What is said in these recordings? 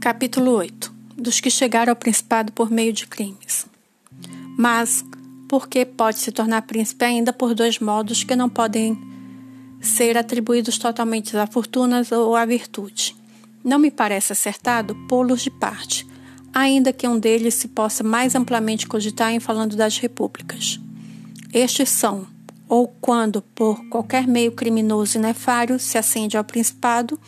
Capítulo 8 Dos que chegaram ao principado por meio de crimes. Mas, porque pode se tornar príncipe ainda por dois modos que não podem ser atribuídos totalmente à fortuna ou à virtude. Não me parece acertado pô-los de parte, ainda que um deles se possa mais amplamente cogitar em falando das repúblicas. Estes são, ou quando, por qualquer meio criminoso e nefário, se acende ao principado,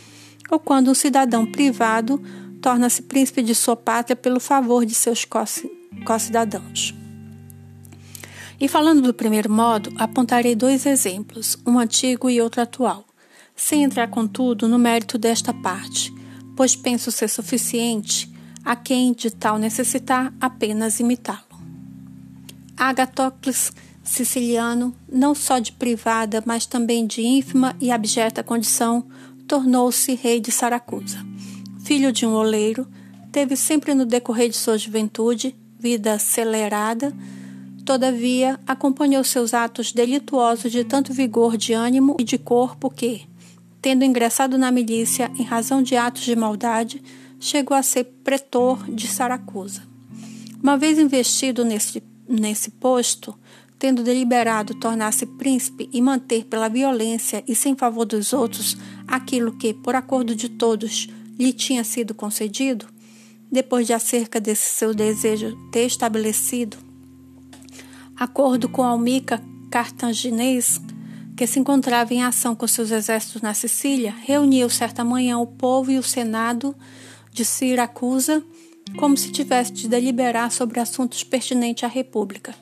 ou quando um cidadão privado torna-se príncipe de sua pátria pelo favor de seus co-cidadãos. E falando do primeiro modo, apontarei dois exemplos, um antigo e outro atual, sem entrar, contudo, no mérito desta parte, pois penso ser suficiente a quem de tal necessitar apenas imitá-lo. Agatócles siciliano, não só de privada, mas também de ínfima e abjeta condição, tornou-se rei de Saracusa filho de um oleiro, teve sempre no decorrer de sua juventude vida acelerada, todavia acompanhou seus atos delituosos de tanto vigor de ânimo e de corpo que, tendo ingressado na milícia em razão de atos de maldade, chegou a ser pretor de Saracusa. Uma vez investido nesse, nesse posto, tendo deliberado tornar-se príncipe e manter pela violência e sem favor dos outros aquilo que, por acordo de todos, lhe tinha sido concedido, depois de acerca desse seu desejo ter estabelecido acordo com Almica cartaginês, que se encontrava em ação com seus exércitos na Sicília, reuniu certa manhã o povo e o senado de Siracusa, como se tivesse de deliberar sobre assuntos pertinentes à República.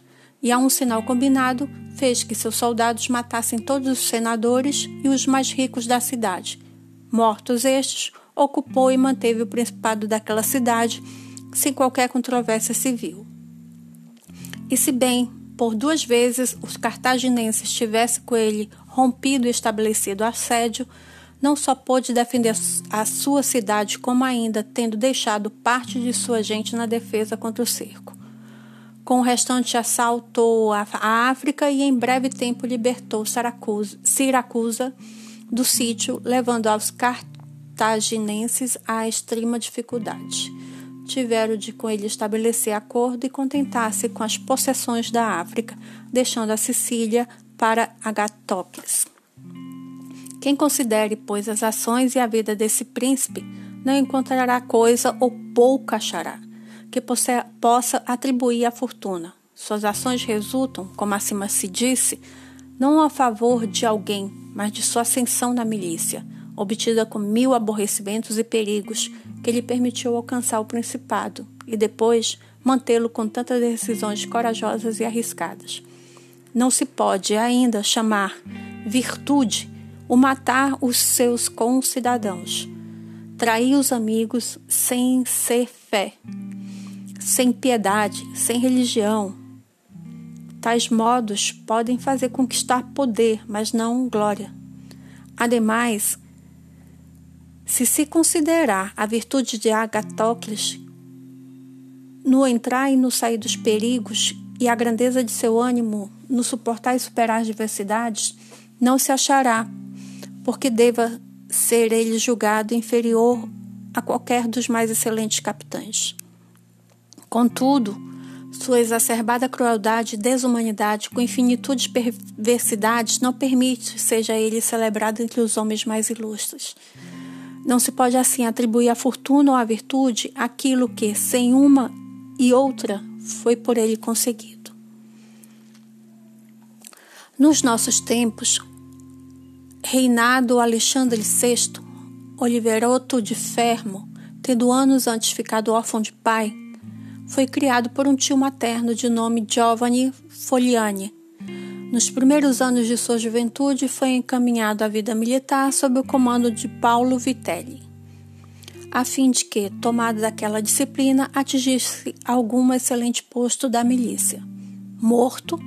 E a um sinal combinado, fez que seus soldados matassem todos os senadores e os mais ricos da cidade. Mortos estes, ocupou e manteve o principado daquela cidade sem qualquer controvérsia civil. E se bem por duas vezes os cartaginenses tivessem com ele rompido e estabelecido assédio, não só pôde defender a sua cidade, como ainda tendo deixado parte de sua gente na defesa contra o cerco. Com o restante assaltou a África e em breve tempo libertou Siracusa, do sítio, levando aos cartaginenses cartaginenses à extrema dificuldade. Tiveram de com ele estabelecer acordo e contentar-se com as possessões da África, deixando a Sicília para Agatócles. Quem considere, pois, as ações e a vida desse príncipe, não encontrará coisa ou pouco achará, que possa atribuir à fortuna. Suas ações resultam, como acima se disse, não a favor de alguém, mas de sua ascensão na milícia obtida com mil aborrecimentos e perigos, que lhe permitiu alcançar o principado e depois mantê-lo com tantas decisões corajosas e arriscadas. Não se pode ainda chamar virtude o matar os seus concidadãos, trair os amigos sem ser fé, sem piedade, sem religião. Tais modos podem fazer conquistar poder, mas não glória. Ademais, se se considerar a virtude de Agatócles no entrar e no sair dos perigos e a grandeza de seu ânimo no suportar e superar as diversidades, não se achará, porque deva ser ele julgado inferior a qualquer dos mais excelentes capitães. Contudo, sua exacerbada crueldade e desumanidade, com infinitude de perversidades, não permite seja ele celebrado entre os homens mais ilustres. Não se pode assim atribuir à fortuna ou à virtude aquilo que, sem uma e outra, foi por ele conseguido. Nos nossos tempos, reinado Alexandre VI, Oliveroto de Fermo, tendo anos antes ficado órfão de pai, foi criado por um tio materno de nome Giovanni Fogliani, nos primeiros anos de sua juventude, foi encaminhado à vida militar sob o comando de Paulo Vitelli, a fim de que, tomado daquela disciplina, atingisse algum excelente posto da milícia. Morto,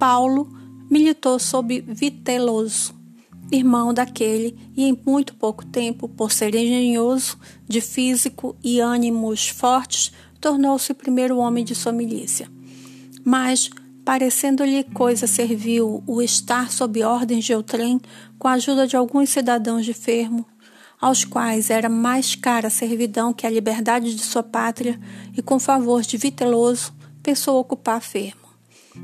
Paulo militou sob Viteloso, irmão daquele, e em muito pouco tempo, por ser engenhoso, de físico e ânimos fortes, tornou-se o primeiro homem de sua milícia. Mas, parecendo-lhe coisa servil o estar sob ordens de outrem, com a ajuda de alguns cidadãos de fermo, aos quais era mais cara a servidão que a liberdade de sua pátria, e com favor de Viteloso, pensou ocupar Fermo.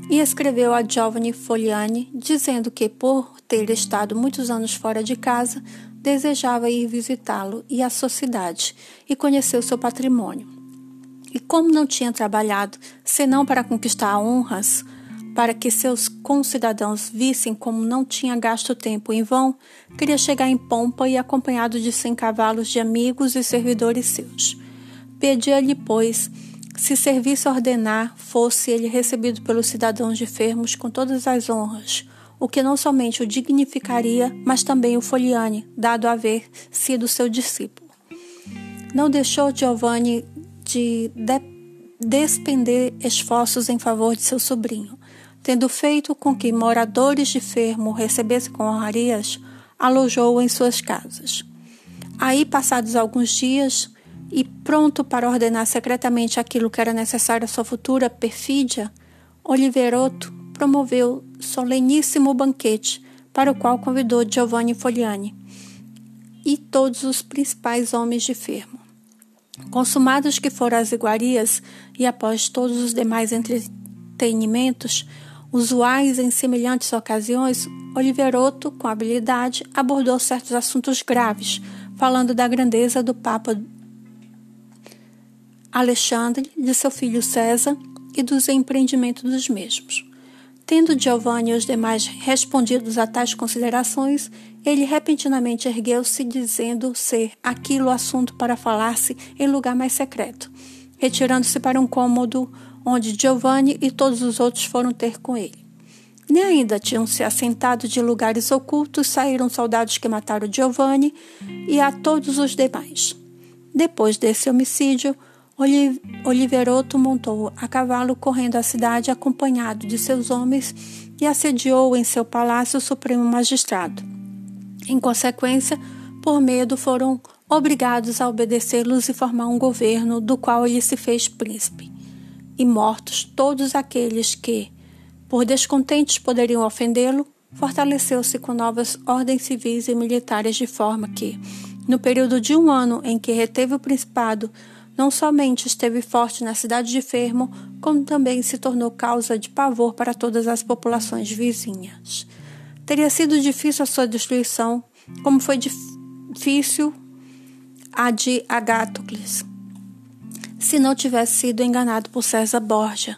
E escreveu a Giovanni Fogliani, dizendo que, por ter estado muitos anos fora de casa, desejava ir visitá-lo e a sua cidade, e conhecer o seu patrimônio. E como não tinha trabalhado senão para conquistar honras, para que seus concidadãos vissem como não tinha gasto tempo em vão, queria chegar em pompa e acompanhado de cem cavalos de amigos e servidores seus. Pedia-lhe, pois, se serviço ordenar, fosse ele recebido pelos cidadãos de Fermos com todas as honras, o que não somente o dignificaria, mas também o Foliane, dado haver sido seu discípulo. Não deixou Giovanni de, de despender esforços em favor de seu sobrinho tendo feito com que moradores de Fermo recebessem com honrarias, alojou-o em suas casas. Aí, passados alguns dias, e pronto para ordenar secretamente aquilo que era necessário à sua futura perfídia, Oliveroto promoveu soleníssimo banquete para o qual convidou Giovanni Fogliani e todos os principais homens de Fermo. Consumados que foram as iguarias e após todos os demais entretenimentos, usuais em semelhantes ocasiões, Oliveroto, com habilidade, abordou certos assuntos graves, falando da grandeza do Papa Alexandre, de seu filho César e dos empreendimentos dos mesmos. Tendo Giovanni e os demais respondidos a tais considerações, ele repentinamente ergueu-se, dizendo ser aquilo assunto para falar-se em lugar mais secreto, retirando-se para um cômodo onde Giovanni e todos os outros foram ter com ele. Nem ainda tinham se assentado de lugares ocultos, saíram soldados que mataram Giovanni e a todos os demais. Depois desse homicídio, Oliveroto montou a cavalo correndo à cidade acompanhado de seus homens e assediou em seu palácio o Supremo Magistrado. Em consequência, por medo, foram obrigados a obedecê-los e formar um governo do qual ele se fez príncipe e mortos todos aqueles que, por descontentes, poderiam ofendê-lo, fortaleceu-se com novas ordens civis e militares, de forma que, no período de um ano em que reteve o principado, não somente esteve forte na cidade de Fermo, como também se tornou causa de pavor para todas as populações vizinhas. Teria sido difícil a sua destruição, como foi difícil a de Agatocles se não tivesse sido enganado por César Borgia,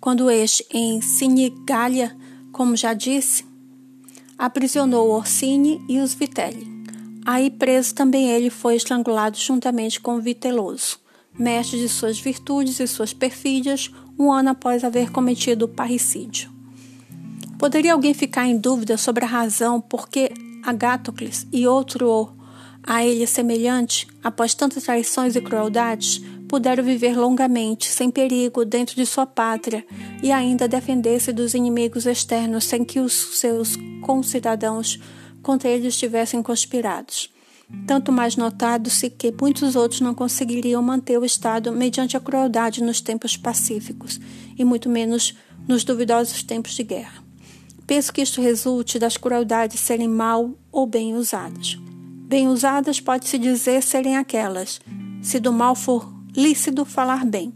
quando este, em Sinigália, como já disse, aprisionou Orsini e os Vitelli. Aí preso também ele foi estrangulado juntamente com Viteloso, mestre de suas virtudes e suas perfídias, um ano após haver cometido o parricídio. Poderia alguém ficar em dúvida sobre a razão por que Agatocles e outro a ele semelhante, após tantas traições e crueldades, puderam viver longamente, sem perigo, dentro de sua pátria e ainda defender-se dos inimigos externos sem que os seus concidadãos contra ele estivessem conspirados. Tanto mais notado-se que muitos outros não conseguiriam manter o Estado mediante a crueldade nos tempos pacíficos, e muito menos nos duvidosos tempos de guerra. Penso que isto resulte das crueldades serem mal ou bem usadas. Bem usadas pode-se dizer serem aquelas, se do mal for lícito falar bem,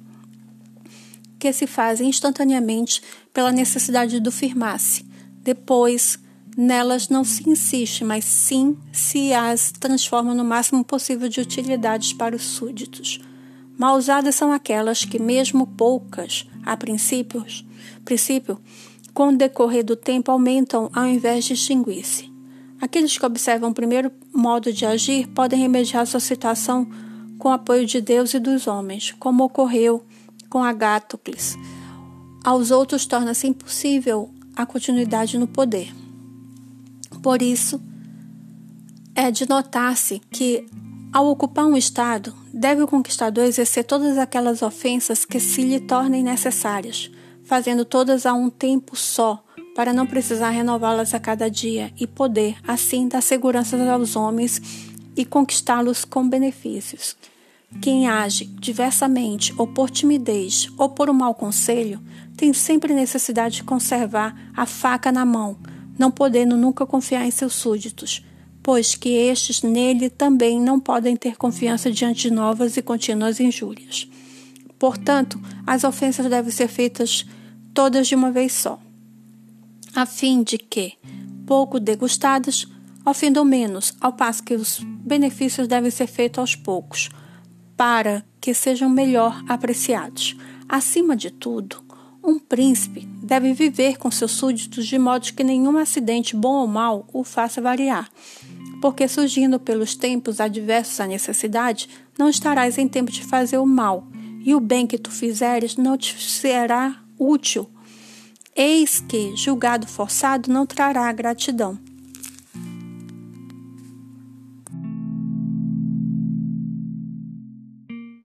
que se fazem instantaneamente pela necessidade do firmar-se. Depois, nelas não se insiste, mas sim se as transforma no máximo possível de utilidades para os súditos. Mal usadas são aquelas que, mesmo poucas, a princípio, princípio com o decorrer do tempo aumentam ao invés de extinguir-se. Aqueles que observam o primeiro modo de agir podem remediar sua situação com apoio de Deus e dos homens, como ocorreu com Agatocles. Aos outros torna-se impossível a continuidade no poder. Por isso, é de notar-se que, ao ocupar um Estado, deve o conquistador exercer todas aquelas ofensas que se lhe tornem necessárias, fazendo todas a um tempo só, para não precisar renová-las a cada dia e poder, assim, dar segurança aos homens e conquistá-los com benefícios. Quem age diversamente, ou por timidez, ou por um mau conselho, tem sempre necessidade de conservar a faca na mão, não podendo nunca confiar em seus súditos, pois que estes nele também não podem ter confiança diante de novas e contínuas injúrias. Portanto, as ofensas devem ser feitas todas de uma vez só, a fim de que, pouco degustadas, ofendam menos, ao passo que os benefícios devem ser feitos aos poucos, para que sejam melhor apreciados. Acima de tudo, um príncipe deve viver com seus súditos de modo que nenhum acidente, bom ou mau, o faça variar. Porque surgindo pelos tempos adversos à necessidade, não estarás em tempo de fazer o mal, e o bem que tu fizeres não te será útil. Eis que, julgado forçado, não trará gratidão.